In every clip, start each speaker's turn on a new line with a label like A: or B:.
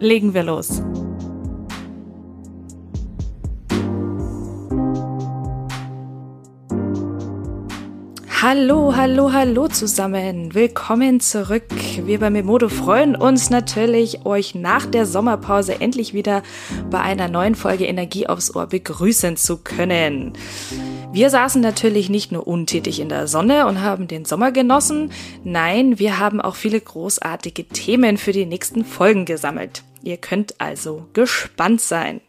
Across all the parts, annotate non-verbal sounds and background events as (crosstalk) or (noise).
A: Legen wir los. Hallo, hallo, hallo zusammen. Willkommen zurück. Wir bei Memodo freuen uns natürlich, euch nach der Sommerpause endlich wieder bei einer neuen Folge Energie aufs Ohr begrüßen zu können. Wir saßen natürlich nicht nur untätig in der Sonne und haben den Sommer genossen. Nein, wir haben auch viele großartige Themen für die nächsten Folgen gesammelt. Ihr könnt also gespannt sein.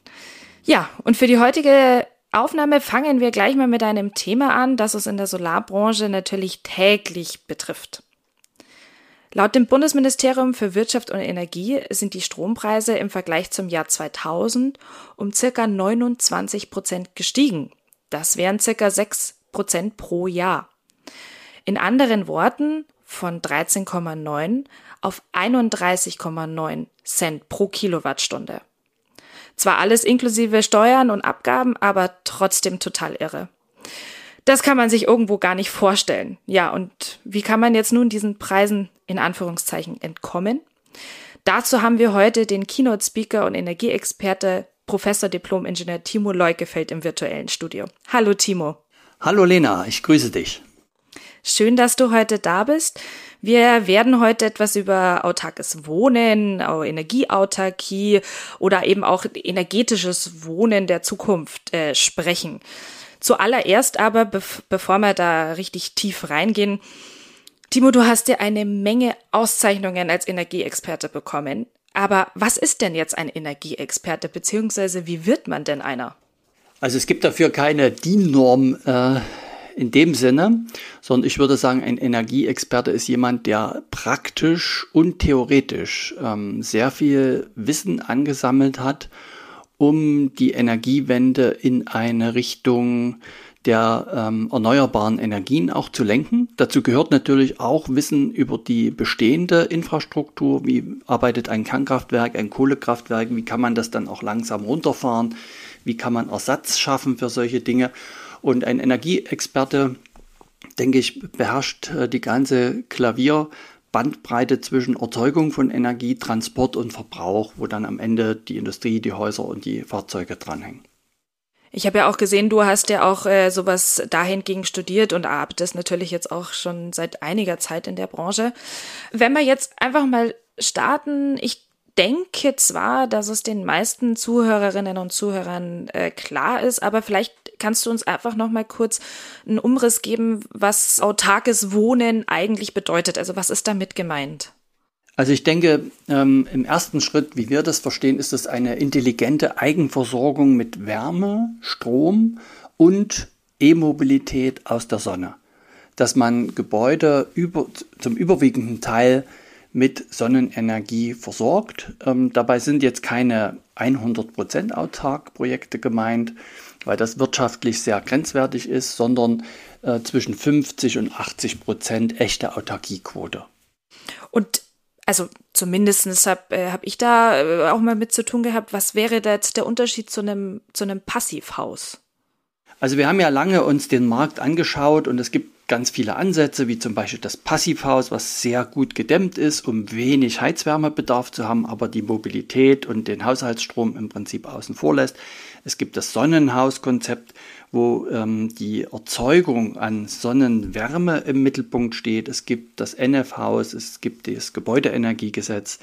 A: Ja, und für die heutige Aufnahme fangen wir gleich mal mit einem Thema an, das uns in der Solarbranche natürlich täglich betrifft. Laut dem Bundesministerium für Wirtschaft und Energie sind die Strompreise im Vergleich zum Jahr 2000 um circa 29 Prozent gestiegen. Das wären circa 6 Prozent pro Jahr. In anderen Worten von 13,9 auf 31,9 Cent pro Kilowattstunde. Zwar alles inklusive Steuern und Abgaben, aber trotzdem total irre. Das kann man sich irgendwo gar nicht vorstellen. Ja, und wie kann man jetzt nun diesen Preisen in Anführungszeichen entkommen? Dazu haben wir heute den Keynote-Speaker und Energieexperte Professor Diplom-Ingenieur Timo Leukefeld im virtuellen Studio. Hallo Timo.
B: Hallo Lena, ich grüße dich.
A: Schön, dass du heute da bist. Wir werden heute etwas über autarkes Wohnen, Energieautarkie oder eben auch energetisches Wohnen der Zukunft äh, sprechen. Zuallererst aber, bev bevor wir da richtig tief reingehen, Timo, du hast dir eine Menge Auszeichnungen als Energieexperte bekommen. Aber was ist denn jetzt ein Energieexperte, beziehungsweise wie wird man denn einer?
B: Also es gibt dafür keine DIN-Norm äh, in dem Sinne, sondern ich würde sagen, ein Energieexperte ist jemand, der praktisch und theoretisch ähm, sehr viel Wissen angesammelt hat, um die Energiewende in eine Richtung der ähm, erneuerbaren Energien auch zu lenken. Dazu gehört natürlich auch Wissen über die bestehende Infrastruktur. Wie arbeitet ein Kernkraftwerk, ein Kohlekraftwerk? Wie kann man das dann auch langsam runterfahren? Wie kann man Ersatz schaffen für solche Dinge? Und ein Energieexperte, denke ich, beherrscht äh, die ganze Klavierbandbreite zwischen Erzeugung von Energie, Transport und Verbrauch, wo dann am Ende die Industrie, die Häuser und die Fahrzeuge dranhängen.
A: Ich habe ja auch gesehen, du hast ja auch äh, sowas dahingegen studiert und arbeitest natürlich jetzt auch schon seit einiger Zeit in der Branche. Wenn wir jetzt einfach mal starten, ich denke zwar, dass es den meisten Zuhörerinnen und Zuhörern äh, klar ist, aber vielleicht kannst du uns einfach noch mal kurz einen Umriss geben, was autarkes Wohnen eigentlich bedeutet. Also was ist damit gemeint?
B: Also ich denke, ähm, im ersten Schritt, wie wir das verstehen, ist es eine intelligente Eigenversorgung mit Wärme, Strom und E-Mobilität aus der Sonne. Dass man Gebäude über, zum überwiegenden Teil mit Sonnenenergie versorgt. Ähm, dabei sind jetzt keine 100% autark Projekte gemeint, weil das wirtschaftlich sehr grenzwertig ist, sondern äh, zwischen 50 und 80 Prozent echte Autarkiequote.
A: Und also zumindest habe äh, hab ich da äh, auch mal mit zu tun gehabt, was wäre da jetzt der Unterschied zu einem, zu einem Passivhaus?
B: Also wir haben ja lange uns den Markt angeschaut und es gibt ganz viele Ansätze, wie zum Beispiel das Passivhaus, was sehr gut gedämmt ist, um wenig Heizwärmebedarf zu haben, aber die Mobilität und den Haushaltsstrom im Prinzip außen vor lässt. Es gibt das Sonnenhauskonzept, wo ähm, die Erzeugung an Sonnenwärme im Mittelpunkt steht. Es gibt das NF-Haus, es gibt das Gebäudeenergiegesetz,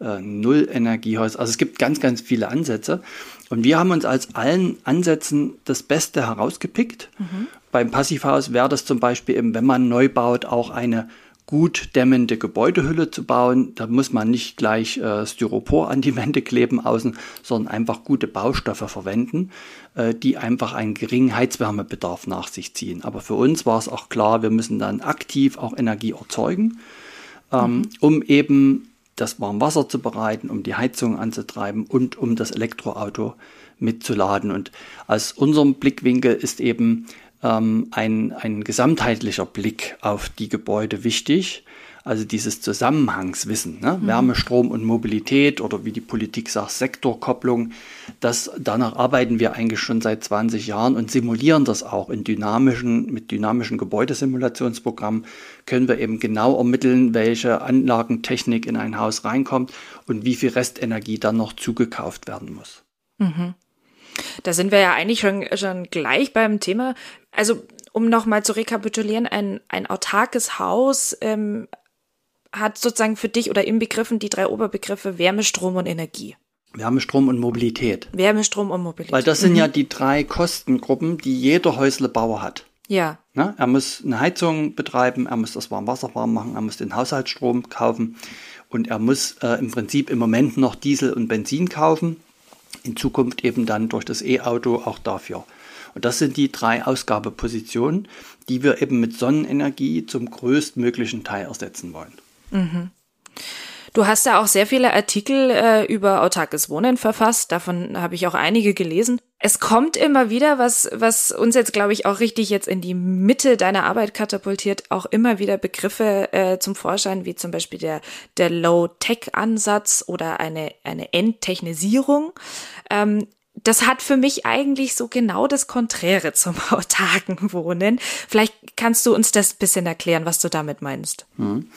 B: äh, Nullenergiehaus. Also es gibt ganz, ganz viele Ansätze. Und wir haben uns als allen Ansätzen das Beste herausgepickt. Mhm. Beim Passivhaus wäre das zum Beispiel eben, wenn man neu baut, auch eine gut dämmende Gebäudehülle zu bauen. Da muss man nicht gleich äh, Styropor an die Wände kleben außen, sondern einfach gute Baustoffe verwenden, äh, die einfach einen geringen Heizwärmebedarf nach sich ziehen. Aber für uns war es auch klar, wir müssen dann aktiv auch Energie erzeugen, ähm, mhm. um eben das Warmwasser zu bereiten, um die Heizung anzutreiben und um das Elektroauto mitzuladen. Und aus unserem Blickwinkel ist eben ähm, ein, ein gesamtheitlicher Blick auf die Gebäude wichtig. Also dieses Zusammenhangswissen, ne? Mhm. Wärme, Strom und Mobilität oder wie die Politik sagt, Sektorkopplung, das, danach arbeiten wir eigentlich schon seit 20 Jahren und simulieren das auch in dynamischen, mit dynamischen Gebäudesimulationsprogrammen können wir eben genau ermitteln, welche Anlagentechnik in ein Haus reinkommt und wie viel Restenergie dann noch zugekauft werden muss.
A: Mhm. Da sind wir ja eigentlich schon, schon gleich beim Thema. Also, um nochmal zu rekapitulieren, ein, ein autarkes Haus ähm, hat sozusagen für dich oder im Begriffen die drei Oberbegriffe Wärme, Strom und Energie.
B: Wärme, Strom und Mobilität.
A: Wärme, Strom und Mobilität.
B: Weil das sind mhm. ja die drei Kostengruppen, die jeder Häuslebauer hat.
A: Ja.
B: Na, er muss eine Heizung betreiben, er muss das Warmwasser warm machen, er muss den Haushaltsstrom kaufen und er muss äh, im Prinzip im Moment noch Diesel und Benzin kaufen. In Zukunft eben dann durch das E-Auto auch dafür. Und das sind die drei Ausgabepositionen, die wir eben mit Sonnenenergie zum größtmöglichen Teil ersetzen wollen.
A: Mhm. Du hast ja auch sehr viele Artikel äh, über autarkes Wohnen verfasst. Davon habe ich auch einige gelesen. Es kommt immer wieder, was, was uns jetzt, glaube ich, auch richtig jetzt in die Mitte deiner Arbeit katapultiert, auch immer wieder Begriffe äh, zum Vorschein, wie zum Beispiel der, der Low-Tech-Ansatz oder eine, eine Enttechnisierung. Ähm, das hat für mich eigentlich so genau das Konträre zum (laughs) autarken Wohnen. Vielleicht kannst du uns das bisschen erklären, was du damit meinst.
B: Mhm.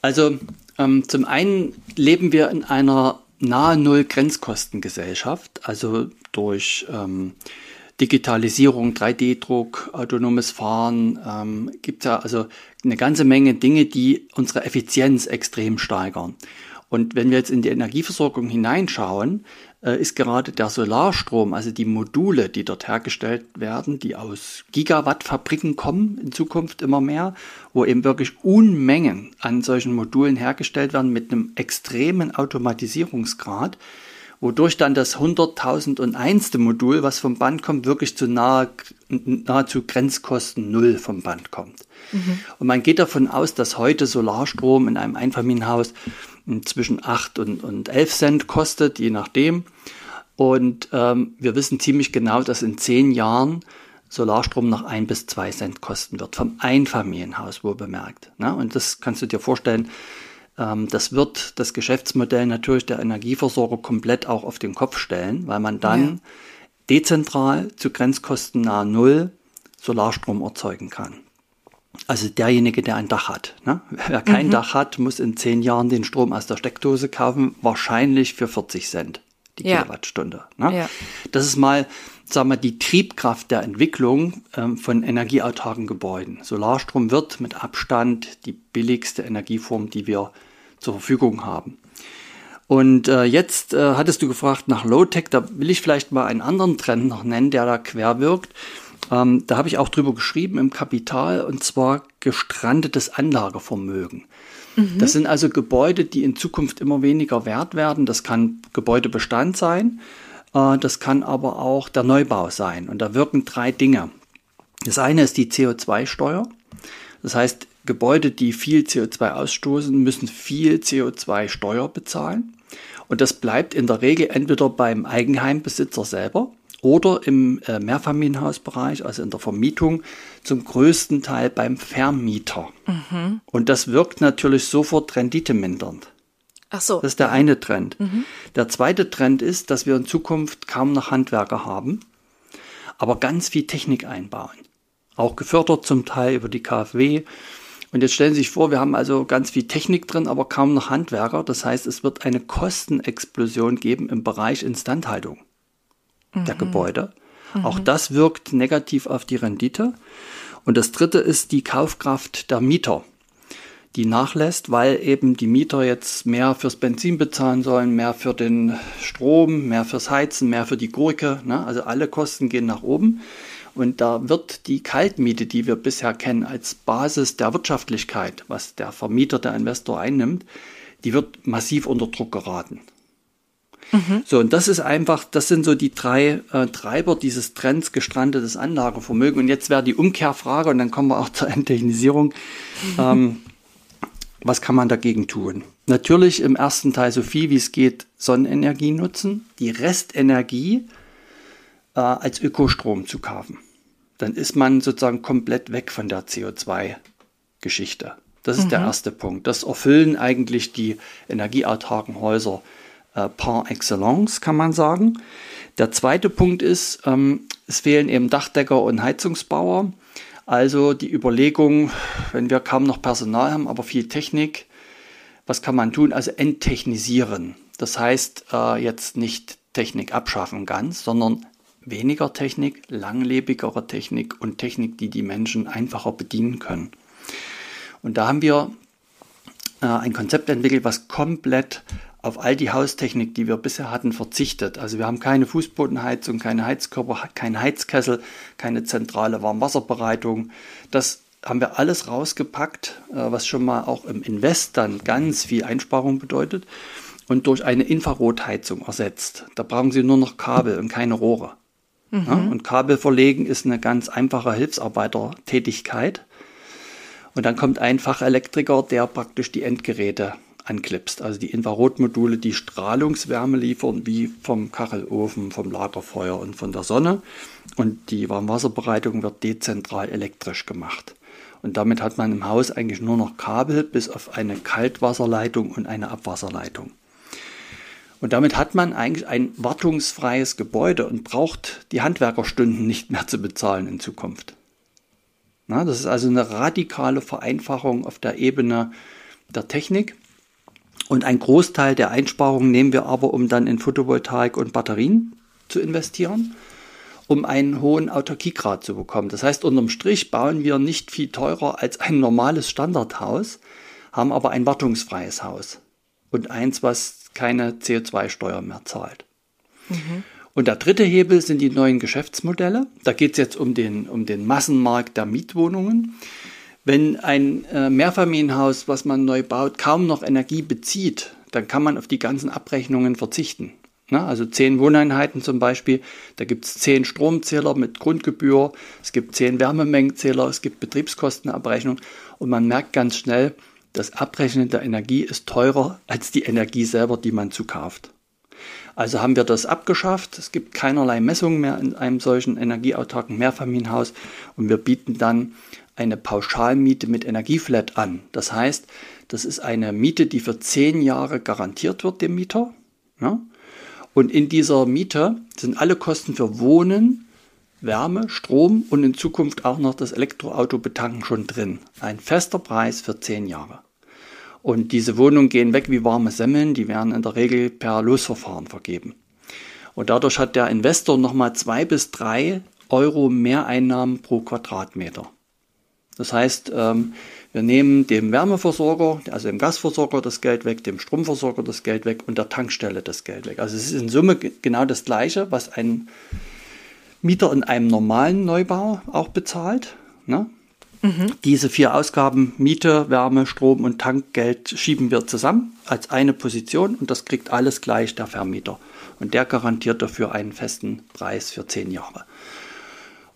B: Also ähm, zum einen leben wir in einer nahe Null Grenzkostengesellschaft, also durch ähm, Digitalisierung, 3D-Druck, autonomes Fahren, ähm, gibt ja also eine ganze Menge Dinge, die unsere Effizienz extrem steigern. Und wenn wir jetzt in die Energieversorgung hineinschauen, ist gerade der Solarstrom, also die Module, die dort hergestellt werden, die aus Gigawattfabriken kommen, in Zukunft immer mehr, wo eben wirklich Unmengen an solchen Modulen hergestellt werden mit einem extremen Automatisierungsgrad, wodurch dann das 100.001. Modul, was vom Band kommt, wirklich zu nahe, nahezu Grenzkosten Null vom Band kommt. Mhm. Und man geht davon aus, dass heute Solarstrom in einem Einfamilienhaus zwischen 8 und, und 11 Cent kostet, je nachdem. Und ähm, wir wissen ziemlich genau, dass in zehn Jahren Solarstrom noch ein bis zwei Cent kosten wird, vom Einfamilienhaus wohl bemerkt. Ne? Und das kannst du dir vorstellen, ähm, das wird das Geschäftsmodell natürlich der Energieversorger komplett auch auf den Kopf stellen, weil man dann ja. dezentral zu Grenzkosten nahe Null Solarstrom erzeugen kann. Also derjenige, der ein Dach hat. Ne? (laughs) Wer kein mhm. Dach hat, muss in zehn Jahren den Strom aus der Steckdose kaufen, wahrscheinlich für 40 Cent die ja. Kilowattstunde. Ne? Ja. Das ist mal, sagen wir, die Triebkraft der Entwicklung ähm, von energieautarken Gebäuden. Solarstrom wird mit Abstand die billigste Energieform, die wir zur Verfügung haben. Und äh, jetzt äh, hattest du gefragt nach Low-Tech, da will ich vielleicht mal einen anderen Trend noch nennen, der da quer wirkt. Ähm, da habe ich auch drüber geschrieben im Kapital, und zwar gestrandetes Anlagevermögen. Mhm. Das sind also Gebäude, die in Zukunft immer weniger wert werden. Das kann Gebäudebestand sein, äh, das kann aber auch der Neubau sein. Und da wirken drei Dinge. Das eine ist die CO2-Steuer. Das heißt, Gebäude, die viel CO2 ausstoßen, müssen viel CO2-Steuer bezahlen. Und das bleibt in der Regel entweder beim Eigenheimbesitzer selber oder im äh, Mehrfamilienhausbereich, also in der Vermietung, zum größten Teil beim Vermieter. Mhm. Und das wirkt natürlich sofort renditemindernd.
A: Ach so.
B: Das ist der eine Trend. Mhm. Der zweite Trend ist, dass wir in Zukunft kaum noch Handwerker haben, aber ganz viel Technik einbauen. Auch gefördert zum Teil über die KfW. Und jetzt stellen Sie sich vor, wir haben also ganz viel Technik drin, aber kaum noch Handwerker. Das heißt, es wird eine Kostenexplosion geben im Bereich Instandhaltung der mhm. Gebäude. Mhm. Auch das wirkt negativ auf die Rendite. Und das dritte ist die Kaufkraft der Mieter, die nachlässt, weil eben die Mieter jetzt mehr fürs Benzin bezahlen sollen, mehr für den Strom, mehr fürs Heizen, mehr für die Gurke. Ne? Also alle Kosten gehen nach oben. Und da wird die Kaltmiete, die wir bisher kennen als Basis der Wirtschaftlichkeit, was der Vermieter, der Investor einnimmt, die wird massiv unter Druck geraten. Mhm. So, und das ist einfach, das sind so die drei äh, Treiber dieses Trends gestrandetes Anlagevermögen. Und jetzt wäre die Umkehrfrage, und dann kommen wir auch (laughs) zur Enttechnisierung. Mhm. Ähm, Was kann man dagegen tun? Natürlich im ersten Teil so viel wie es geht Sonnenenergie nutzen, die Restenergie äh, als Ökostrom zu kaufen. Dann ist man sozusagen komplett weg von der CO2-Geschichte. Das ist mhm. der erste Punkt. Das erfüllen eigentlich die energieautarken Häuser äh, par excellence, kann man sagen. Der zweite Punkt ist, ähm, es fehlen eben Dachdecker und Heizungsbauer. Also die Überlegung, wenn wir kaum noch Personal haben, aber viel Technik, was kann man tun? Also enttechnisieren. Das heißt äh, jetzt nicht Technik abschaffen ganz, sondern weniger Technik, langlebigere Technik und Technik, die die Menschen einfacher bedienen können. Und da haben wir äh, ein Konzept entwickelt, was komplett auf all die Haustechnik, die wir bisher hatten, verzichtet. Also wir haben keine Fußbodenheizung, keine Heizkörper, kein Heizkessel, keine zentrale Warmwasserbereitung. Das haben wir alles rausgepackt, äh, was schon mal auch im Invest dann ganz viel Einsparung bedeutet und durch eine Infrarotheizung ersetzt. Da brauchen Sie nur noch Kabel und keine Rohre. Mhm. Ja, und Kabel verlegen ist eine ganz einfache Hilfsarbeitertätigkeit. Und dann kommt ein Fachelektriker, der praktisch die Endgeräte anklipst. Also die Infrarotmodule, die Strahlungswärme liefern, wie vom Kachelofen, vom Lagerfeuer und von der Sonne. Und die Warmwasserbereitung wird dezentral elektrisch gemacht. Und damit hat man im Haus eigentlich nur noch Kabel bis auf eine Kaltwasserleitung und eine Abwasserleitung. Und damit hat man eigentlich ein wartungsfreies Gebäude und braucht die Handwerkerstunden nicht mehr zu bezahlen in Zukunft. Na, das ist also eine radikale Vereinfachung auf der Ebene der Technik. Und ein Großteil der Einsparungen nehmen wir aber, um dann in Photovoltaik und Batterien zu investieren, um einen hohen Autarkiegrad zu bekommen. Das heißt, unterm Strich bauen wir nicht viel teurer als ein normales Standardhaus, haben aber ein wartungsfreies Haus und eins, was keine CO2-Steuer mehr zahlt. Mhm. Und der dritte Hebel sind die neuen Geschäftsmodelle. Da geht es jetzt um den, um den Massenmarkt der Mietwohnungen. Wenn ein äh, Mehrfamilienhaus, was man neu baut, kaum noch Energie bezieht, dann kann man auf die ganzen Abrechnungen verzichten. Na, also zehn Wohneinheiten zum Beispiel, da gibt es zehn Stromzähler mit Grundgebühr, es gibt zehn Wärmemengenzähler, es gibt Betriebskostenabrechnung und man merkt ganz schnell, das Abrechnen der Energie ist teurer als die Energie selber, die man zukauft. Also haben wir das abgeschafft. Es gibt keinerlei Messungen mehr in einem solchen energieautarken Mehrfamilienhaus und wir bieten dann eine Pauschalmiete mit Energieflat an. Das heißt, das ist eine Miete, die für zehn Jahre garantiert wird dem Mieter. Ja? Und in dieser Miete sind alle Kosten für Wohnen, Wärme, Strom und in Zukunft auch noch das Elektroauto betanken schon drin. Ein fester Preis für zehn Jahre. Und diese Wohnungen gehen weg wie warme Semmeln, die werden in der Regel per Losverfahren vergeben. Und dadurch hat der Investor nochmal zwei bis drei Euro Mehreinnahmen pro Quadratmeter. Das heißt, ähm, wir nehmen dem Wärmeversorger, also dem Gasversorger das Geld weg, dem Stromversorger das Geld weg und der Tankstelle das Geld weg. Also es ist in Summe genau das Gleiche, was ein Mieter in einem normalen Neubau auch bezahlt. Ne? Mhm. Diese vier Ausgaben, Miete, Wärme, Strom und Tankgeld, schieben wir zusammen als eine Position und das kriegt alles gleich der Vermieter. Und der garantiert dafür einen festen Preis für zehn Jahre.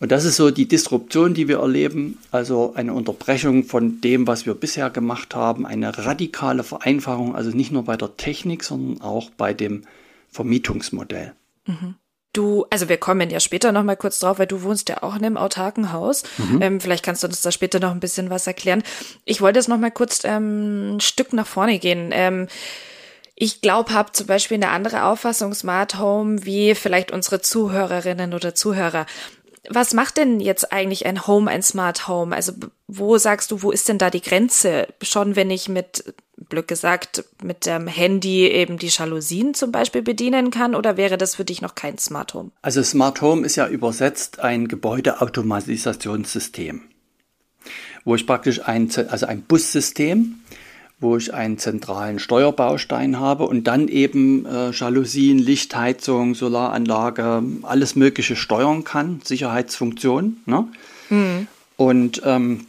B: Und das ist so die Disruption, die wir erleben, also eine Unterbrechung von dem, was wir bisher gemacht haben, eine radikale Vereinfachung, also nicht nur bei der Technik, sondern auch bei dem Vermietungsmodell.
A: Mhm. Du, also wir kommen ja später noch mal kurz drauf, weil du wohnst ja auch in einem autarken Haus. Mhm. Ähm, vielleicht kannst du uns da später noch ein bisschen was erklären. Ich wollte jetzt noch mal kurz ähm, ein Stück nach vorne gehen. Ähm, ich glaube, habe zum Beispiel eine andere Auffassung Smart Home wie vielleicht unsere Zuhörerinnen oder Zuhörer. Was macht denn jetzt eigentlich ein Home, ein Smart Home? Also wo sagst du, wo ist denn da die Grenze? Schon wenn ich mit blöd gesagt, mit dem Handy eben die Jalousien zum Beispiel bedienen kann oder wäre das für dich noch kein Smart Home?
B: Also Smart Home ist ja übersetzt ein Gebäudeautomatisierungssystem, wo ich praktisch ein, also ein Bussystem, wo ich einen zentralen Steuerbaustein habe und dann eben äh, Jalousien, Lichtheizung, Solaranlage, alles Mögliche steuern kann, Sicherheitsfunktionen. Ne? Mhm. Und ähm,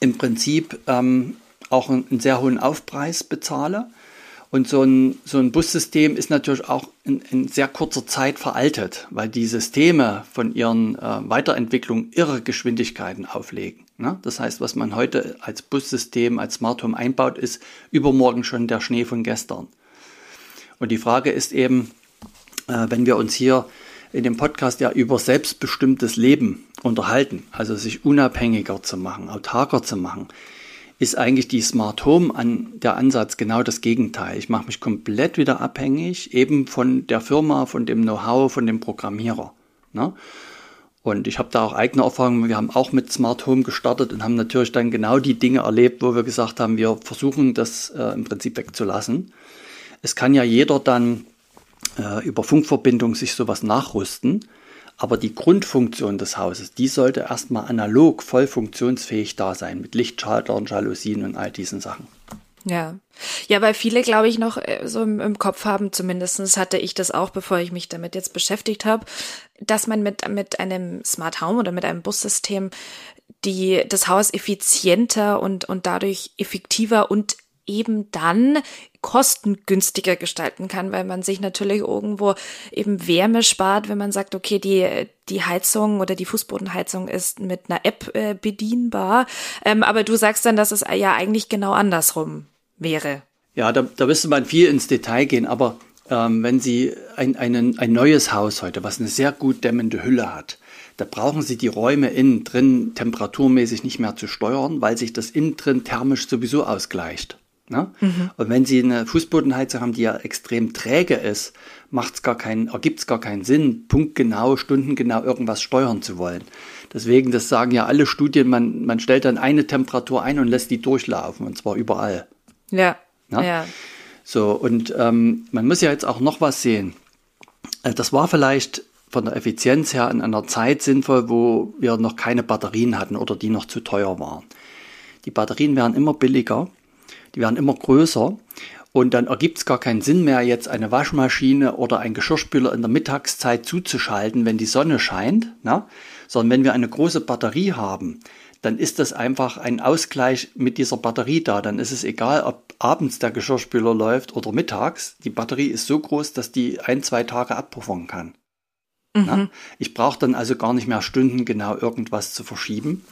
B: im Prinzip ähm, auch einen, sehr hohen Aufpreis bezahle Und so ein, so ein Bussystem ist natürlich auch in, in sehr kurzer Zeit veraltet, weil die Systeme von ihren äh, Weiterentwicklungen irre Geschwindigkeiten auflegen. Ne? Das heißt, was man heute als Bussystem, als Smart Home einbaut, ist übermorgen schon der Schnee von gestern. Und die Frage ist eben, äh, wenn wir uns hier in dem Podcast ja über selbstbestimmtes Leben unterhalten, also sich unabhängiger zu machen, autarker zu machen, ist eigentlich die Smart Home an der Ansatz genau das Gegenteil. Ich mache mich komplett wieder abhängig, eben von der Firma, von dem Know-how, von dem Programmierer. Ne? Und ich habe da auch eigene Erfahrungen. Wir haben auch mit Smart Home gestartet und haben natürlich dann genau die Dinge erlebt, wo wir gesagt haben, wir versuchen das äh, im Prinzip wegzulassen. Es kann ja jeder dann äh, über Funkverbindung sich sowas nachrüsten. Aber die Grundfunktion des Hauses, die sollte erstmal analog voll funktionsfähig da sein, mit Lichtschaltern, Jalousien und all diesen Sachen.
A: Ja. Ja, weil viele, glaube ich, noch äh, so im, im Kopf haben, zumindestens hatte ich das auch, bevor ich mich damit jetzt beschäftigt habe, dass man mit, mit einem Smart Home oder mit einem Bussystem die, das Haus effizienter und, und dadurch effektiver und eben dann kostengünstiger gestalten kann, weil man sich natürlich irgendwo eben Wärme spart, wenn man sagt, okay, die, die Heizung oder die Fußbodenheizung ist mit einer App äh, bedienbar. Ähm, aber du sagst dann, dass es ja eigentlich genau andersrum wäre.
B: Ja, da, da müsste man viel ins Detail gehen, aber ähm, wenn Sie ein, ein, ein neues Haus heute, was eine sehr gut dämmende Hülle hat, da brauchen Sie die Räume innen drin temperaturmäßig nicht mehr zu steuern, weil sich das innen drin thermisch sowieso ausgleicht. Ne? Mhm. Und wenn Sie eine Fußbodenheizung haben, die ja extrem träge ist, macht's gar keinen, ergibt es gar keinen Sinn, punktgenau, stundengenau irgendwas steuern zu wollen. Deswegen, das sagen ja alle Studien, man, man stellt dann eine Temperatur ein und lässt die durchlaufen, und zwar überall.
A: Ja. Ne? ja.
B: So, und ähm, man muss ja jetzt auch noch was sehen. Äh, das war vielleicht von der Effizienz her in einer Zeit sinnvoll, wo wir noch keine Batterien hatten oder die noch zu teuer waren. Die Batterien werden immer billiger die werden immer größer und dann ergibt es gar keinen Sinn mehr, jetzt eine Waschmaschine oder ein Geschirrspüler in der Mittagszeit zuzuschalten, wenn die Sonne scheint, na? sondern wenn wir eine große Batterie haben, dann ist das einfach ein Ausgleich mit dieser Batterie da. Dann ist es egal, ob abends der Geschirrspüler läuft oder mittags. Die Batterie ist so groß, dass die ein, zwei Tage abpuffern kann. Mhm. Ich brauche dann also gar nicht mehr Stunden genau irgendwas zu verschieben.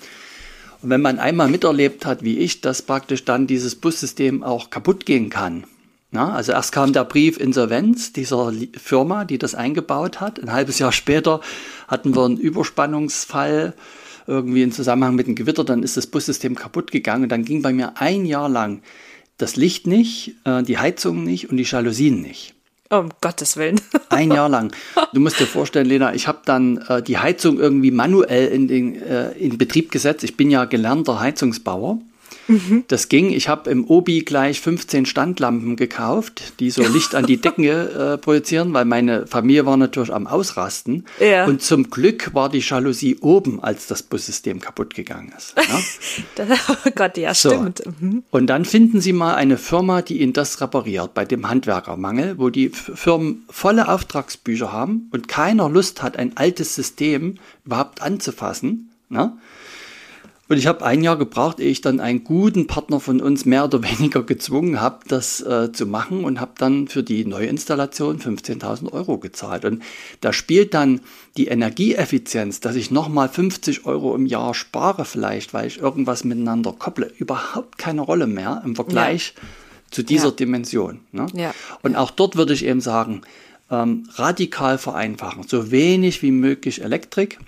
B: Und wenn man einmal miterlebt hat, wie ich, dass praktisch dann dieses Bussystem auch kaputt gehen kann. Na, also erst kam der Brief Insolvenz dieser Firma, die das eingebaut hat. Ein halbes Jahr später hatten wir einen Überspannungsfall irgendwie im Zusammenhang mit dem Gewitter. Dann ist das Bussystem kaputt gegangen. Und dann ging bei mir ein Jahr lang das Licht nicht, äh, die Heizung nicht und die Jalousien nicht.
A: Um Gottes Willen. (laughs)
B: Ein Jahr lang. Du musst dir vorstellen, Lena, ich habe dann äh, die Heizung irgendwie manuell in, den, äh, in Betrieb gesetzt. Ich bin ja gelernter Heizungsbauer. Mhm. Das ging. Ich habe im Obi gleich 15 Standlampen gekauft, die so Licht an die Decken (laughs) äh, projizieren, weil meine Familie war natürlich am Ausrasten. Ja. Und zum Glück war die Jalousie oben, als das Bussystem kaputt gegangen ist. (laughs)
A: Ja? oh Gott, ja, so. stimmt. Mhm.
B: Und dann finden Sie mal eine Firma, die Ihnen das repariert, bei dem Handwerkermangel, wo die Firmen volle Auftragsbücher haben und keiner Lust hat, ein altes System überhaupt anzufassen. Ne? Und ich habe ein Jahr gebraucht, ehe ich dann einen guten Partner von uns mehr oder (laughs) weniger gezwungen habe, das äh, zu machen und habe dann für die Neuinstallation 15.000 Euro gezahlt. Und da spielt dann die Energieeffizienz, dass ich nochmal 50 Euro im Jahr spare vielleicht, weil ich irgendwas miteinander kopple, überhaupt keine Rolle mehr im Vergleich ja. zu dieser ja. Dimension. Ne? Ja. Und auch dort würde ich eben sagen, ähm, radikal vereinfachen, so wenig wie möglich Elektrik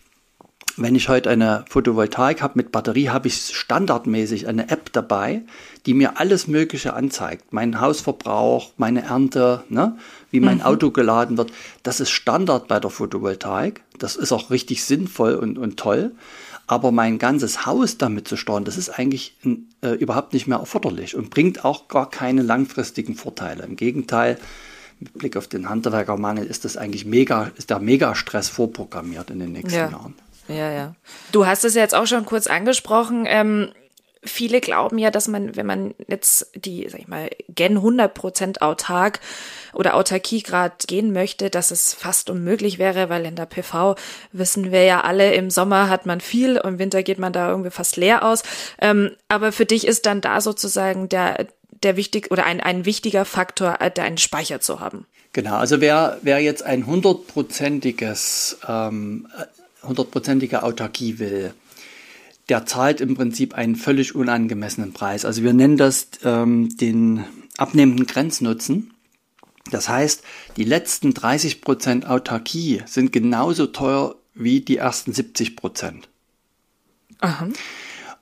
B: wenn ich heute eine Photovoltaik habe mit Batterie, habe ich standardmäßig eine App dabei, die mir alles Mögliche anzeigt. Mein Hausverbrauch, meine Ernte, ne? wie mein mhm. Auto geladen wird. Das ist Standard bei der Photovoltaik. Das ist auch richtig sinnvoll und, und toll. Aber mein ganzes Haus damit zu steuern, das ist eigentlich äh, überhaupt nicht mehr erforderlich und bringt auch gar keine langfristigen Vorteile. Im Gegenteil, mit Blick auf den Handwerkermangel ist das eigentlich mega, ist der Megastress vorprogrammiert in den nächsten ja. Jahren.
A: Ja, ja. Du hast es ja jetzt auch schon kurz angesprochen. Ähm, viele glauben ja, dass man, wenn man jetzt die, sag ich mal, gen 100% autark oder Autarkie gerade gehen möchte, dass es fast unmöglich wäre, weil in der PV wissen wir ja alle, im Sommer hat man viel, im Winter geht man da irgendwie fast leer aus. Ähm, aber für dich ist dann da sozusagen der, der wichtig oder ein, ein wichtiger Faktor, äh, einen Speicher zu haben.
B: Genau, also wer, wer jetzt ein hundertprozentiges, ähm, hundertprozentige Autarkie will, der zahlt im Prinzip einen völlig unangemessenen Preis. Also wir nennen das ähm, den abnehmenden Grenznutzen. Das heißt, die letzten 30 Prozent Autarkie sind genauso teuer wie die ersten 70 Prozent. Aha.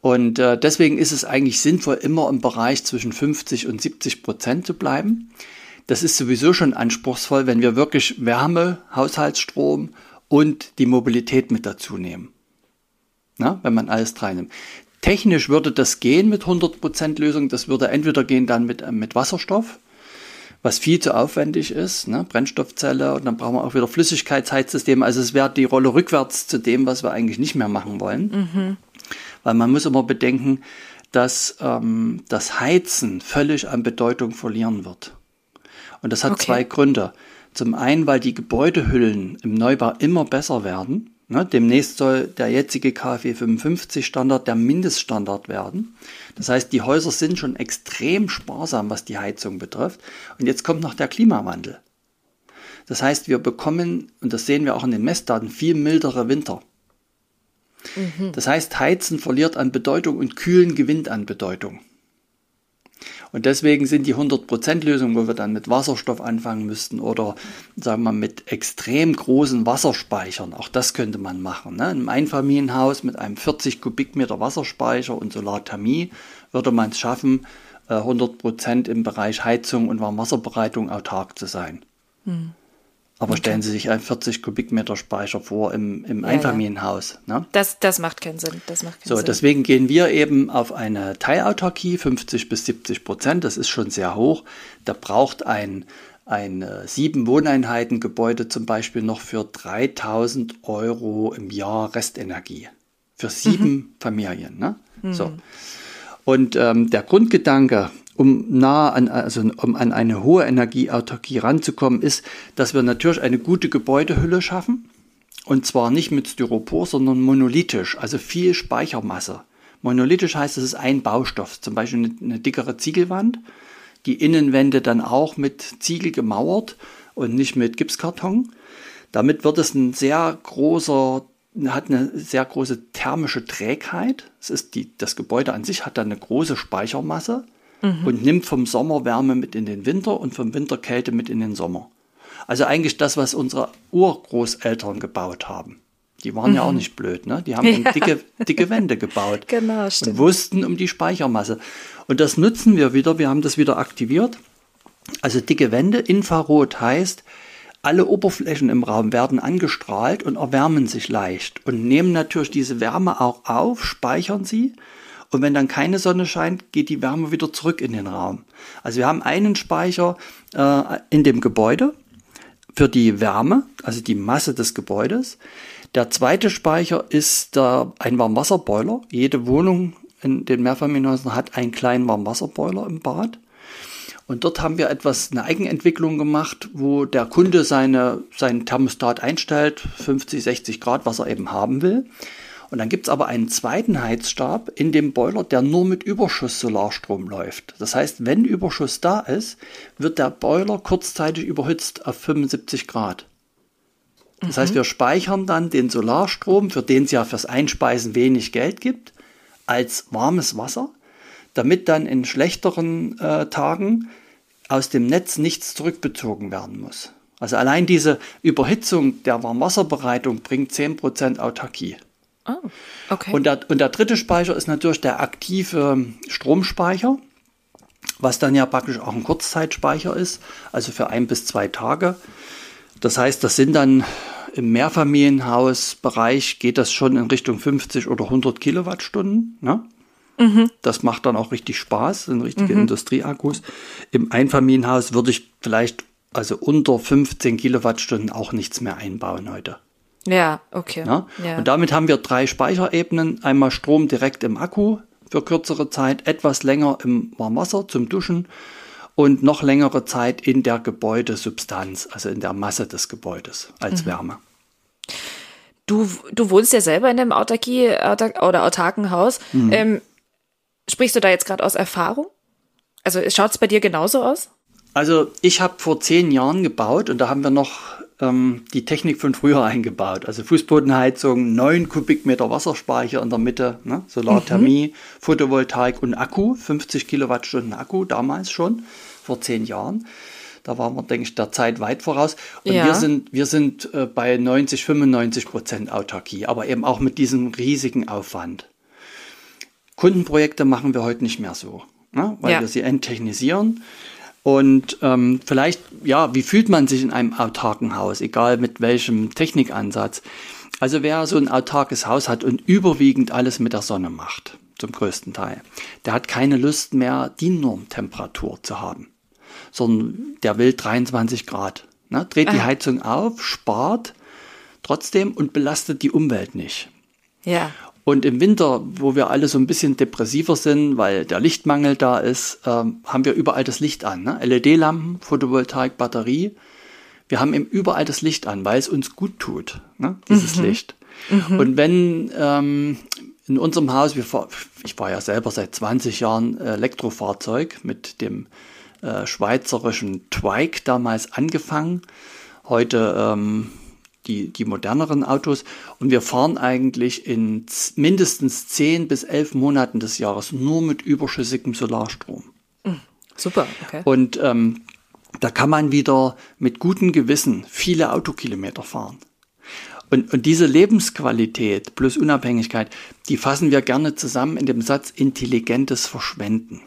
B: Und äh, deswegen ist es eigentlich sinnvoll, immer im Bereich zwischen 50 und 70 Prozent zu bleiben. Das ist sowieso schon anspruchsvoll, wenn wir wirklich Wärme, Haushaltsstrom und die Mobilität mit dazu nehmen na, wenn man alles drei nimmt. Technisch würde das gehen mit 100% Lösung. Das würde entweder gehen dann mit, äh, mit Wasserstoff, was viel zu aufwendig ist, ne? Brennstoffzelle und dann brauchen wir auch wieder Flüssigkeitsheizsysteme. Also es wäre die Rolle rückwärts zu dem, was wir eigentlich nicht mehr machen wollen. Mhm. Weil man muss immer bedenken, dass ähm, das Heizen völlig an Bedeutung verlieren wird. Und das hat okay. zwei Gründe. Zum einen, weil die Gebäudehüllen im Neubau immer besser werden. Ne, demnächst soll der jetzige KfW 55 Standard der Mindeststandard werden. Das heißt, die Häuser sind schon extrem sparsam, was die Heizung betrifft. Und jetzt kommt noch der Klimawandel. Das heißt, wir bekommen, und das sehen wir auch in den Messdaten, viel mildere Winter. Mhm. Das heißt, Heizen verliert an Bedeutung und Kühlen gewinnt an Bedeutung. Und deswegen sind die 100%-Lösungen, wo wir dann mit Wasserstoff anfangen müssten oder sagen wir mit extrem großen Wasserspeichern, auch das könnte man machen. Ne? In einem Einfamilienhaus mit einem 40 Kubikmeter Wasserspeicher und Solarthermie würde man es schaffen, 100% äh, im Bereich Heizung und Warmwasserbereitung autark zu sein. Hm. Aber stellen Sie sich einen 40 Kubikmeter Speicher vor im, im ja, Einfamilienhaus. Ne?
A: Das, das macht keinen Sinn. Das macht keinen
B: so,
A: Sinn.
B: deswegen gehen wir eben auf eine Teilautarkie, 50 bis 70 Prozent. Das ist schon sehr hoch. Da braucht ein, ein äh, sieben Wohneinheiten Gebäude zum Beispiel noch für 3000 Euro im Jahr Restenergie. Für sieben mhm. Familien. Ne? Mhm. So. Und ähm, der Grundgedanke um nah an, also um an eine hohe Energieautarkie ranzukommen, ist, dass wir natürlich eine gute Gebäudehülle schaffen. Und zwar nicht mit Styropor, sondern monolithisch, also viel Speichermasse. Monolithisch heißt, es ist ein Baustoff, zum Beispiel eine, eine dickere Ziegelwand, die Innenwände dann auch mit Ziegel gemauert und nicht mit Gipskarton. Damit wird es ein sehr großer, hat eine sehr große thermische Trägheit. Es ist die, das Gebäude an sich hat dann eine große Speichermasse mhm. und nimmt vom Sommer Wärme mit in den Winter und vom Winter Kälte mit in den Sommer. Also eigentlich das, was unsere Urgroßeltern gebaut haben. Die waren mhm. ja auch mhm. nicht blöd, ne? Die haben ja. dicke, dicke Wände gebaut. (laughs)
A: genau, stimmt.
B: Und wussten um die Speichermasse. Und das nutzen wir wieder. Wir haben das wieder aktiviert. Also dicke Wände, Infrarot heißt, alle Oberflächen im Raum werden angestrahlt und erwärmen sich leicht und nehmen natürlich diese Wärme auch auf, speichern sie und wenn dann keine Sonne scheint, geht die Wärme wieder zurück in den Raum. Also wir haben einen Speicher äh, in dem Gebäude für die Wärme, also die Masse des Gebäudes. Der zweite Speicher ist äh, ein Warmwasserboiler. Jede Wohnung in den Mehrfamilienhäusern hat einen kleinen Warmwasserboiler im Bad. Und dort haben wir etwas, eine Eigenentwicklung gemacht, wo der Kunde seine, seinen Thermostat einstellt, 50, 60 Grad, was er eben haben will. Und dann gibt es aber einen zweiten Heizstab in dem Boiler, der nur mit Überschuss-Solarstrom läuft. Das heißt, wenn Überschuss da ist, wird der Boiler kurzzeitig überhitzt auf 75 Grad. Das mhm. heißt, wir speichern dann den Solarstrom, für den es ja fürs Einspeisen wenig Geld gibt, als warmes Wasser, damit dann in schlechteren äh, Tagen aus dem Netz nichts zurückbezogen werden muss. Also allein diese Überhitzung der Warmwasserbereitung bringt 10% Autarkie. Oh, okay. Und der, und der dritte Speicher ist natürlich der aktive Stromspeicher, was dann ja praktisch auch ein Kurzzeitspeicher ist, also für ein bis zwei Tage. Das heißt, das sind dann im Mehrfamilienhausbereich geht das schon in Richtung 50 oder 100 Kilowattstunden. Ne? Mhm. Das macht dann auch richtig Spaß, sind richtige mhm. Industrieakkus. Im Einfamilienhaus würde ich vielleicht also unter 15 Kilowattstunden auch nichts mehr einbauen heute.
A: Ja, okay.
B: Ja? ja? Und damit haben wir drei Speicherebenen. Einmal Strom direkt im Akku, für kürzere Zeit, etwas länger im Warmwasser zum Duschen und noch längere Zeit in der Gebäudesubstanz, also in der Masse des Gebäudes als mhm. Wärme.
A: Du, du wohnst ja selber in einem Autarkie autark, oder autarken Haus. Mhm. Ähm, sprichst du da jetzt gerade aus Erfahrung? Also schaut es bei dir genauso aus?
B: Also ich habe vor zehn Jahren gebaut und da haben wir noch ähm, die Technik von früher (laughs) eingebaut. Also Fußbodenheizung, 9 Kubikmeter Wasserspeicher in der Mitte, ne? Solarthermie, mhm. Photovoltaik und Akku, 50 Kilowattstunden Akku damals schon, vor zehn Jahren. Da waren wir, denke ich, der Zeit weit voraus. Und ja. wir sind, wir sind äh, bei 90, 95 Prozent Autarkie, aber eben auch mit diesem riesigen Aufwand. Kundenprojekte machen wir heute nicht mehr so, ne? weil ja. wir sie enttechnisieren. Und ähm, vielleicht, ja, wie fühlt man sich in einem autarken Haus, egal mit welchem Technikansatz? Also wer so ein autarkes Haus hat und überwiegend alles mit der Sonne macht, zum größten Teil, der hat keine Lust mehr, die Normtemperatur zu haben, sondern der will 23 Grad. Ne? Dreht die Heizung auf, spart trotzdem und belastet die Umwelt nicht.
A: Ja.
B: Und im Winter, wo wir alle so ein bisschen depressiver sind, weil der Lichtmangel da ist, ähm, haben wir überall das Licht an. Ne? LED-Lampen, Photovoltaik, Batterie. Wir haben eben überall das Licht an, weil es uns gut tut, ne? dieses mhm. Licht. Mhm. Und wenn ähm, in unserem Haus, wir ich fahre ja selber seit 20 Jahren Elektrofahrzeug mit dem äh, schweizerischen Twike damals angefangen. Heute ähm, die, die moderneren Autos. Und wir fahren eigentlich in mindestens 10 bis 11 Monaten des Jahres nur mit überschüssigem Solarstrom.
A: Mhm. Super, okay.
B: Und ähm, da kann man wieder mit gutem Gewissen viele Autokilometer fahren. Und, und diese Lebensqualität plus Unabhängigkeit, die fassen wir gerne zusammen in dem Satz intelligentes Verschwenden.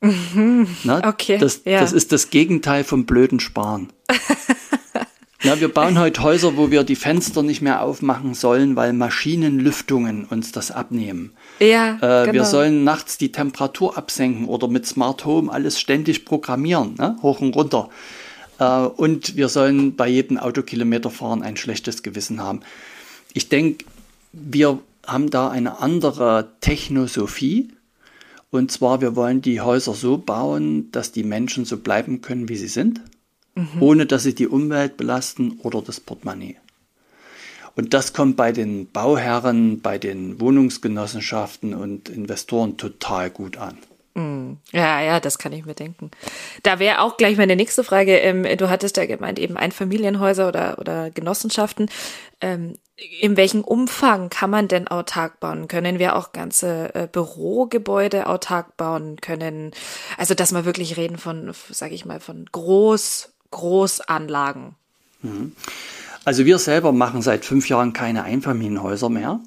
A: Mhm.
B: Na, okay. Das, ja. das ist das Gegenteil vom blöden Sparen. (laughs) Ja, wir bauen heute Häuser, wo wir die Fenster nicht mehr aufmachen sollen, weil Maschinenlüftungen uns das abnehmen.
A: Ja,
B: äh, genau. Wir sollen nachts die Temperatur absenken oder mit Smart Home alles ständig programmieren, ne? hoch und runter. Äh, und wir sollen bei jedem Autokilometer fahren ein schlechtes Gewissen haben. Ich denke, wir haben da eine andere Technosophie. Und zwar, wir wollen die Häuser so bauen, dass die Menschen so bleiben können, wie sie sind mhm. ohne dass sie die Umwelt belasten oder das Portemonnaie. Und das kommt bei den Bauherren, bei den Wohnungsgenossenschaften und Investoren total gut an.
A: Mhm. Ja, ja, das kann ich mir denken. Da wäre auch gleich meine nächste Frage. Ähm, du hattest ja gemeint, eben Einfamilienhäuser oder, oder Genossenschaften. Ähm, in welchem Umfang kann man denn autark bauen? Können wir auch ganze äh, Bürogebäude autark bauen können? Also, dass wir wirklich reden von, sage ich mal, von groß Großanlagen?
B: Mhm. Also wir selber machen seit fünf Jahren keine Einfamilienhäuser mehr.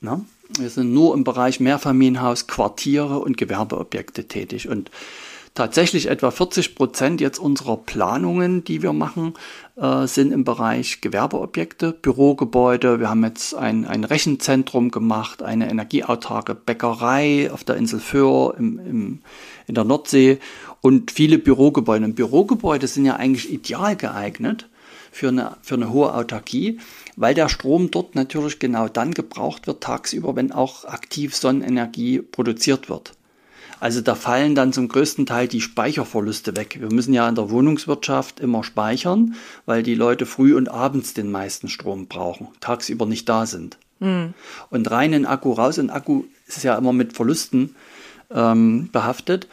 B: Ne? Wir sind nur im Bereich Mehrfamilienhaus, Quartiere und Gewerbeobjekte tätig. Und tatsächlich etwa 40 Prozent jetzt unserer Planungen, die wir machen, äh, sind im Bereich Gewerbeobjekte, Bürogebäude. Wir haben jetzt ein, ein Rechenzentrum gemacht, eine energieautarke Bäckerei auf der Insel Föhr im, im, in der Nordsee und viele Bürogebäude. Und Bürogebäude sind ja eigentlich ideal geeignet für eine, für eine hohe Autarkie, weil der Strom dort natürlich genau dann gebraucht wird tagsüber, wenn auch aktiv Sonnenenergie produziert wird. Also da fallen dann zum größten Teil die Speicherverluste weg. Wir müssen ja in der Wohnungswirtschaft immer speichern, weil die Leute früh und abends den meisten Strom brauchen, tagsüber nicht da sind. Mhm. Und rein in Akku, raus in Akku ist ja immer mit Verlusten ähm, behaftet.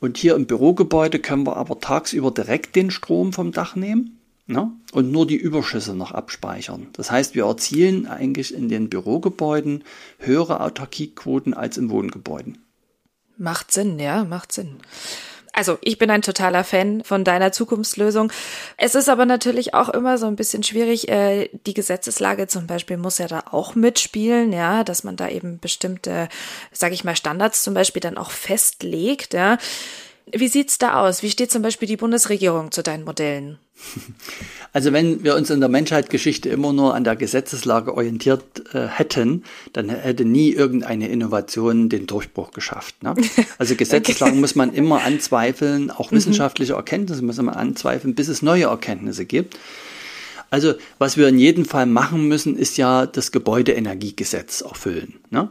B: Und hier im Bürogebäude können wir aber tagsüber direkt den Strom vom Dach nehmen ne? und nur die Überschüsse noch abspeichern. Das heißt, wir erzielen eigentlich in den Bürogebäuden höhere Autarkiequoten als in Wohngebäuden.
A: Macht Sinn, ja, macht Sinn. Also ich bin ein totaler Fan von deiner Zukunftslösung. Es ist aber natürlich auch immer so ein bisschen schwierig. Äh, die Gesetzeslage zum Beispiel muss ja da auch mitspielen, ja, dass man da eben bestimmte, sage ich mal, Standards zum Beispiel dann auch festlegt. Ja. Wie sieht's da aus? Wie steht zum Beispiel die Bundesregierung zu deinen Modellen? (laughs)
B: Also wenn wir uns in der Menschheitsgeschichte immer nur an der Gesetzeslage orientiert äh, hätten, dann hätte nie irgendeine Innovation den Durchbruch geschafft. Ne? (laughs) Also Gesetzeslagen okay. muss man immer anzweifeln, auch mhm. wissenschaftliche Erkenntnisse muss man anzweifeln, bis es neue Erkenntnisse gibt. Also was wir in jedem Fall machen müssen, ist ja das Gebäudeenergiegesetz erfüllen. Ne?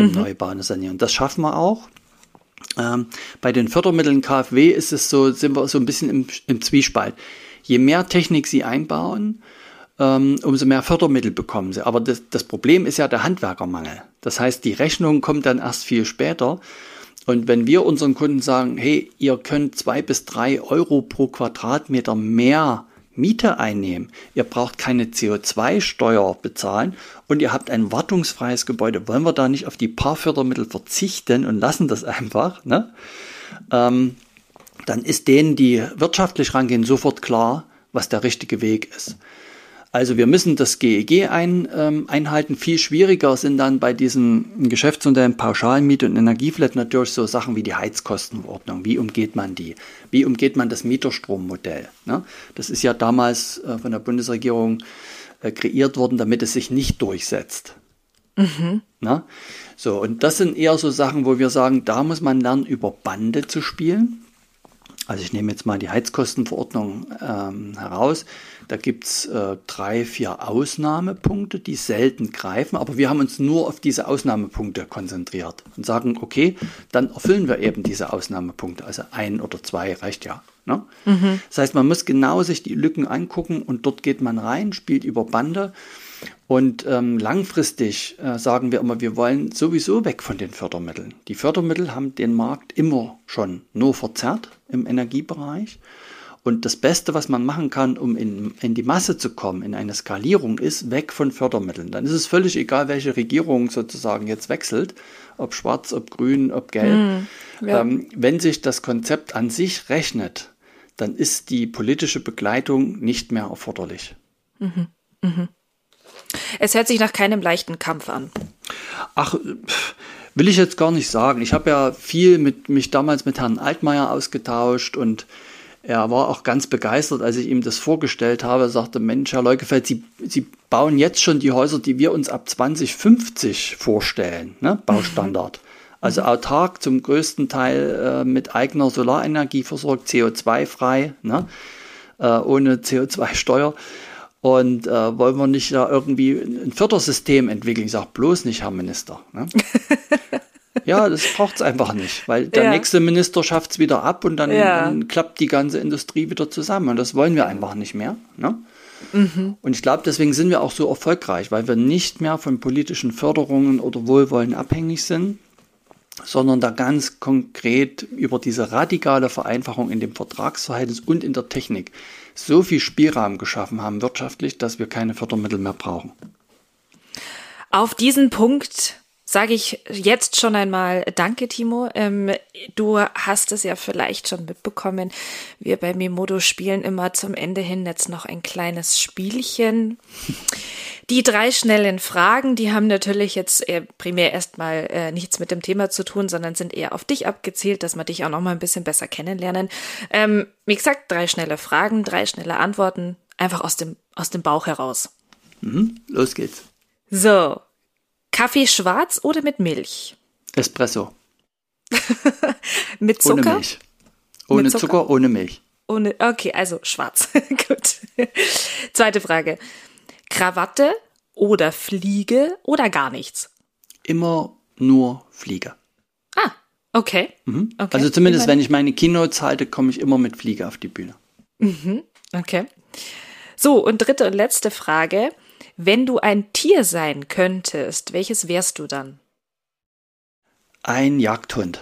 B: im mhm. Neubau sanieren. Das schaffen wir auch. Ähm, bei den Fördermitteln KfW ist es so, sind wir so ein bisschen im, im Zwiespalt. Je mehr Technik sie einbauen, ähm, umso mehr Fördermittel bekommen sie. Aber das, das Problem ist ja der Handwerkermangel. Das heißt, die Rechnung kommt dann erst viel später. Und wenn wir unseren Kunden sagen, hey, ihr könnt zwei bis drei Euro pro Quadratmeter mehr Miete einnehmen, ihr braucht keine CO2-Steuer bezahlen und ihr habt ein wartungsfreies Gebäude, wollen wir da nicht auf die paar Fördermittel verzichten und lassen das (laughs) einfach, ne? Ähm, dann ist denen, die wirtschaftlich rangehen, sofort klar, was der richtige Weg ist. Also wir müssen das GEG e ein, ähm, einhalten. Viel schwieriger sind dann bei diesen Geschäftsmodellen Pauschalmiete und Energieflat natürlich so Sachen wie die Heizkostenverordnung. Wie umgeht man die? Wie umgeht man das Mieterstrommodell? Ne? Das ist ja damals äh, von der Bundesregierung äh, kreiert worden, damit es sich nicht durchsetzt. Mhm. Ne? So, und das sind eher so Sachen, wo wir sagen, da muss man lernen, über Bande zu spielen. Also ich nehme jetzt mal die Heizkostenverordnung ähm, heraus. Da gibt es äh, drei, vier Ausnahmepunkte, die selten greifen, aber wir haben uns nur auf diese Ausnahmepunkte konzentriert und sagen, okay, dann erfüllen wir eben diese Ausnahmepunkte. Also ein oder zwei reicht ja. Ne? Mhm. Das heißt, man muss genau sich die Lücken angucken und dort geht man rein, spielt über Bande. Und ähm, langfristig äh, sagen wir immer, wir wollen sowieso weg von den Fördermitteln. Die Fördermittel haben den Markt immer schon nur verzerrt im Energiebereich. Und das Beste, was man machen kann, um in, in die Masse zu kommen, in eine Skalierung, ist weg von Fördermitteln. Dann ist es völlig egal, welche Regierung sozusagen jetzt wechselt, ob schwarz, ob grün, ob gelb. Mm, ja. ähm, wenn sich das Konzept an sich rechnet, dann ist die politische Begleitung nicht mehr erforderlich. Mhm.
A: Mhm. Es hört sich nach keinem leichten Kampf an.
B: Ach, will ich jetzt gar nicht sagen. Ich habe ja viel mit mich damals mit Herrn Altmaier ausgetauscht und er war auch ganz begeistert, als ich ihm das vorgestellt habe. Er sagte, Mensch, Herr Leukefeld, Sie, Sie bauen jetzt schon die Häuser, die wir uns ab 2050 vorstellen, ne? Baustandard. Mhm. Also autark zum größten Teil äh, mit eigener Solarenergie versorgt, CO2-frei, ne? äh, ohne CO2-Steuer. Und äh, wollen wir nicht da irgendwie ein Fördersystem entwickeln? Ich sage bloß nicht, Herr Minister. Ne? (laughs) Ja, das braucht es einfach nicht, weil der ja. nächste Minister schafft es wieder ab und dann, ja. dann, klappt die ganze Industrie wieder zusammen. Und das wollen wir einfach nicht mehr. Ne? Mhm. Und ich glaube, deswegen sind wir auch so erfolgreich, weil wir nicht mehr von politischen Förderungen oder Wohlwollen abhängig sind, sondern da ganz konkret über diese radikale Vereinfachung in dem Vertragsverhältnis und in der Technik so viel Spielraum geschaffen haben wirtschaftlich, dass wir keine Fördermittel mehr brauchen.
A: Auf diesen Punkt sage ich jetzt schon einmal Danke, Timo. Ähm, du hast es ja vielleicht schon mitbekommen. Wir bei Mimodo spielen immer zum Ende hin jetzt noch ein kleines Spielchen. Die drei schnellen Fragen, die haben natürlich jetzt primär erstmal äh, nichts mit dem Thema zu tun, sondern sind eher auf dich abgezielt, dass wir dich auch noch mal ein bisschen besser kennenlernen. Ähm, wie gesagt, drei schnelle Fragen, drei schnelle Antworten, einfach aus dem, aus dem Bauch heraus.
B: Mhm, los geht's.
A: So, Kaffee schwarz oder mit Milch?
B: Espresso. (laughs)
A: mit Zucker?
B: Ohne Milch. Ohne Zucker? Zucker? ohne Milch.
A: Ohne, okay, also schwarz. (laughs) Gut. Zweite Frage. Krawatte oder Fliege oder gar nichts?
B: Immer nur Fliege.
A: Ah, okay.
B: Mhm. okay. Also zumindest, wenn ich meine Keynotes halte, komme ich immer mit Fliege auf die Bühne.
A: Mhm. Okay. So, und dritte und letzte Frage. Wenn du ein Tier sein könntest, welches wärst du dann?
B: Ein Jagdhund.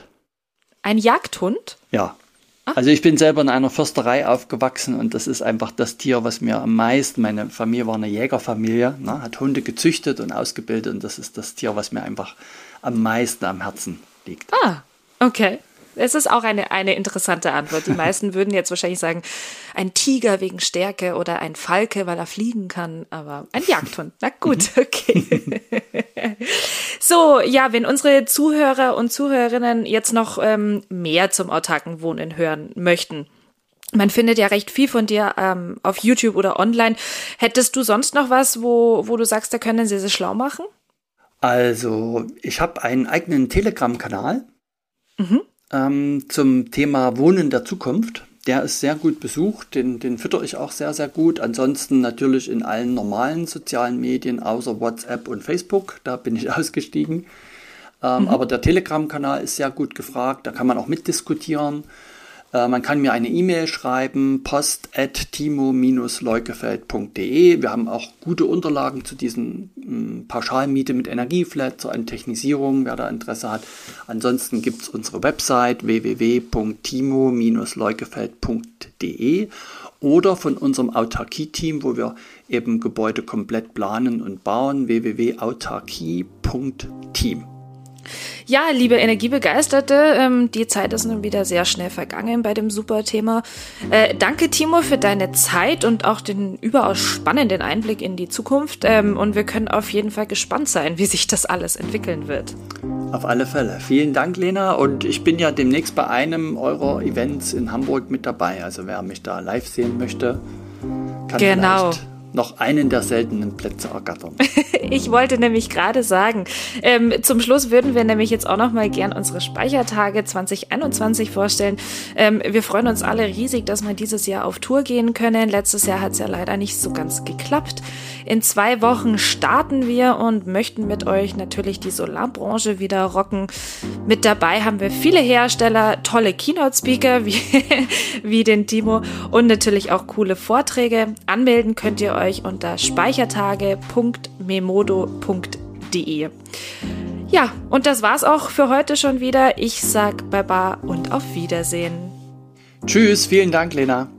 A: Ein Jagdhund?
B: Ja. Ah. Also ich bin selber in einer Försterei aufgewachsen und das ist einfach das Tier, was mir am meisten, meine Familie war eine Jägerfamilie, ne, hat Hunde gezüchtet und ausgebildet und das ist das Tier, was mir einfach am meisten am Herzen liegt.
A: Ah, okay. Es ist auch eine, eine interessante Antwort. Die meisten würden jetzt wahrscheinlich sagen, ein Tiger wegen Stärke oder ein Falke, weil er fliegen kann, aber ein Jagdhund. Na gut, mhm. okay. (laughs) so, ja, wenn unsere Zuhörer und Zuhörerinnen jetzt noch ähm, mehr zum autarken Wohnen hören möchten, man findet ja recht viel von dir ähm, auf YouTube oder online. Hättest du sonst noch was, wo, wo du sagst, da können sie sich schlau machen?
B: Also, ich habe einen eigenen Telegram-Kanal. Mhm ähm, zum Thema Wohnen der Zukunft. Der ist sehr gut besucht, den, den fütter ich auch sehr, sehr gut. Ansonsten natürlich in allen normalen sozialen Medien, außer WhatsApp und Facebook. Da bin ich (laughs) ausgestiegen. Ähm, mhm. Aber der Telegram-Kanal ist sehr gut gefragt, da kann man auch mitdiskutieren. Äh, man kann mir eine E-Mail schreiben, post at timo-leukefeld.de. Wir haben auch gute Unterlagen zu diesen hm, Pauschalmiete mit Energieflat, zur Entechnisierung, wer da Interesse hat. Ansonsten gibt es unsere Website www.timo-leukefeld.de oder von unserem Autarkie-Team, wo wir eben Gebäude komplett planen und bauen, www.autarkie.team.
A: Ja, liebe Energiebegeisterte, ähm, die Zeit ist nun wieder sehr schnell vergangen bei dem super Thema. Äh, danke, Timo, für deine Zeit und auch den überaus spannenden Einblick in die Zukunft. Ähm, und wir können auf jeden Fall gespannt sein, wie sich das alles entwickeln wird.
B: Auf alle Fälle. Vielen Dank, Lena. Und ich bin ja demnächst bei einem eurer Events in Hamburg mit dabei. Also wer mich da live sehen möchte, kann genau. vielleicht noch einen der seltenen Plätze ergattern. (laughs)
A: ich wollte nämlich gerade sagen, ähm, zum Schluss würden wir nämlich jetzt auch noch mal gern unsere Speichertage 2021 vorstellen. Ähm, wir freuen uns alle riesig, dass wir dieses Jahr auf Tour gehen können. Letztes Jahr hat es ja leider nicht so ganz geklappt. In zwei Wochen starten wir und möchten mit euch natürlich die Solarbranche wieder rocken. Mit dabei haben wir viele Hersteller, tolle Keynote-Speaker wie, (laughs) wie den Timo und natürlich auch coole Vorträge. Anmelden könnt ihr euch unter speichertage.memodo.de. Ja, und das war's auch für heute schon wieder. Ich sag Baba und auf Wiedersehen.
B: Tschüss, vielen Dank, Lena.